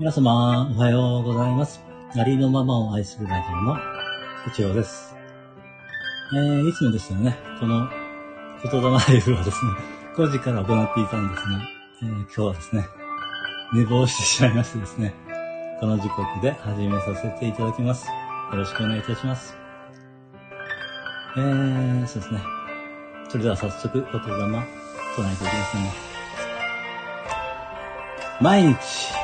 皆様、おはようございます。ありのままを愛するラジオの一応です。えー、いつもですよね、この言霊ライブはですね、5時から行っていたんですが、えー今日はですね、寝坊してしまいましてですね、この時刻で始めさせていただきます。よろしくお願いいたします。えー、そうですね。それでは早速、言霊、唱えていきますね。毎日、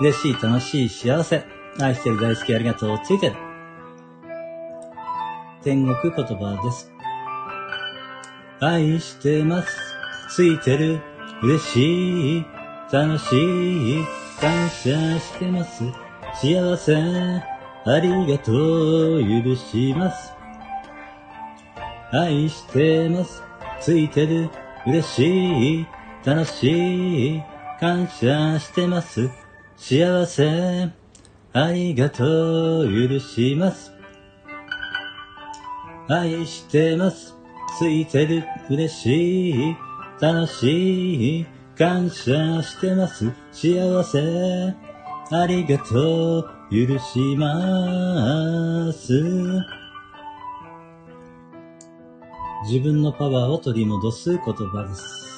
嬉しい、楽しい、幸せ、愛してる、大好き、ありがとう、ついてる。天国言葉です。愛してます。ついてる。嬉しい。楽しい。感謝してます。幸せ。ありがとう。許します。愛してます。ついてる。嬉しい。楽しい。感謝してます。幸せ。ありがとう。許します。愛してます。ついてる。嬉しい。楽しい。感謝してます。幸せ。ありがとう。許します。自分のパワーを取り戻す言葉です。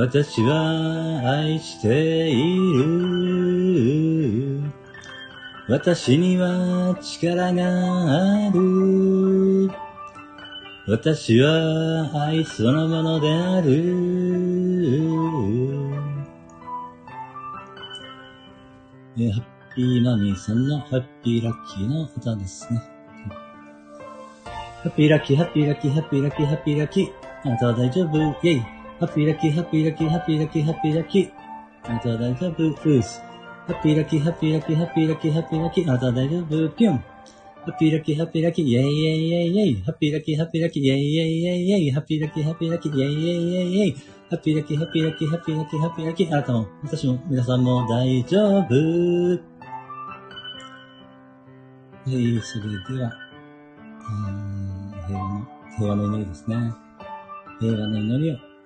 私は愛している。私には力がある。私は愛そのものである。ハッピーマミーさんのハッピーラッキーの歌ですね。ハッピーラッキー、ハッピーラッキー、ハッピーラッキー、ハッピーラッキー。あなたは大丈夫イェイ。ハッピーラッキー、ハッピーラッキー、ハッピーラッキー、ハッピーラッキー。あなたは大丈夫です。ハッピーラッキー、ハッピーラッキー、ハッピーラッキー、ハッピーラッキー。あなたは大丈夫ピュン。ハッピーラッキー、ハッピーラッキー、イェイイェイイェイイェイ。ハッピーラッキー、ハッピーラッキー、イェイイェイイェイイェイ。ハッピーラッキー、ハッピーラッキー、イェイイェイイェイイェイ。ハッピーラッキー、ハッピーラッキー、ハッピーラッキー、ハッピーラッキー。あなたも、私も、皆さんも大丈夫。はい、それでは、えー、平和の、平和の祈りですね。平和の祈りを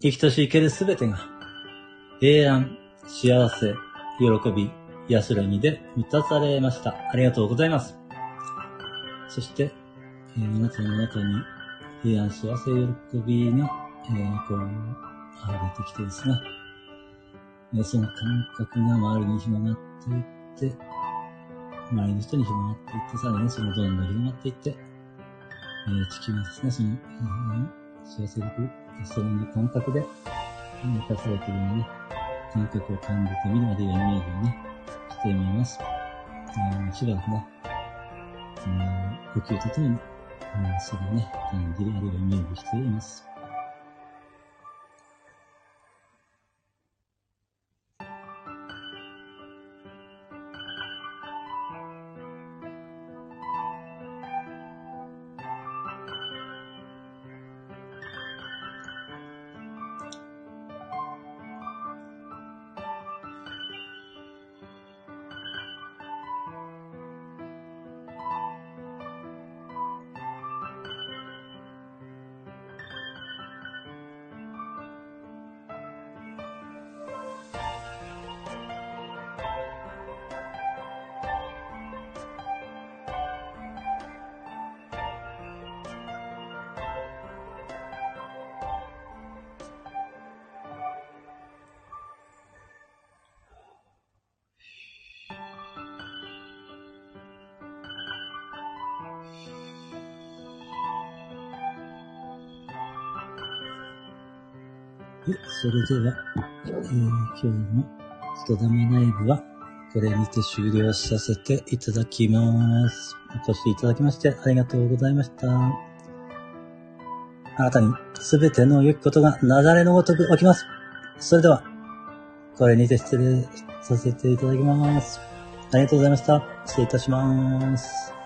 生きとし生けるすべてが、平安、幸せ、喜び、安らぎで満たされました。ありがとうございます。そして、えーあなたの中に平安、幸せ、喜びが、えーこう、溢れてきてですね、えーその感覚が周りに広がっていって、周りの人に広がっていって、さらに、そのどんどん広がっていって、えー地球がですね、その、うん幸せ力、その感覚で満たされているようなね、感覚を感じてみる、あるいはイメージをね、してみます。えー、もちろんね、うん、呼吸とともに、うん、それをね、感じる、あるいはイメージしています。それでは、えー、今日の人玉ライブは、これにて終了させていただきます。お越しいただきましてありがとうございました。あなたにすべての良きことが流れのごとく起きます。それでは、これにて失礼させていただきます。ありがとうございました。失礼いたします。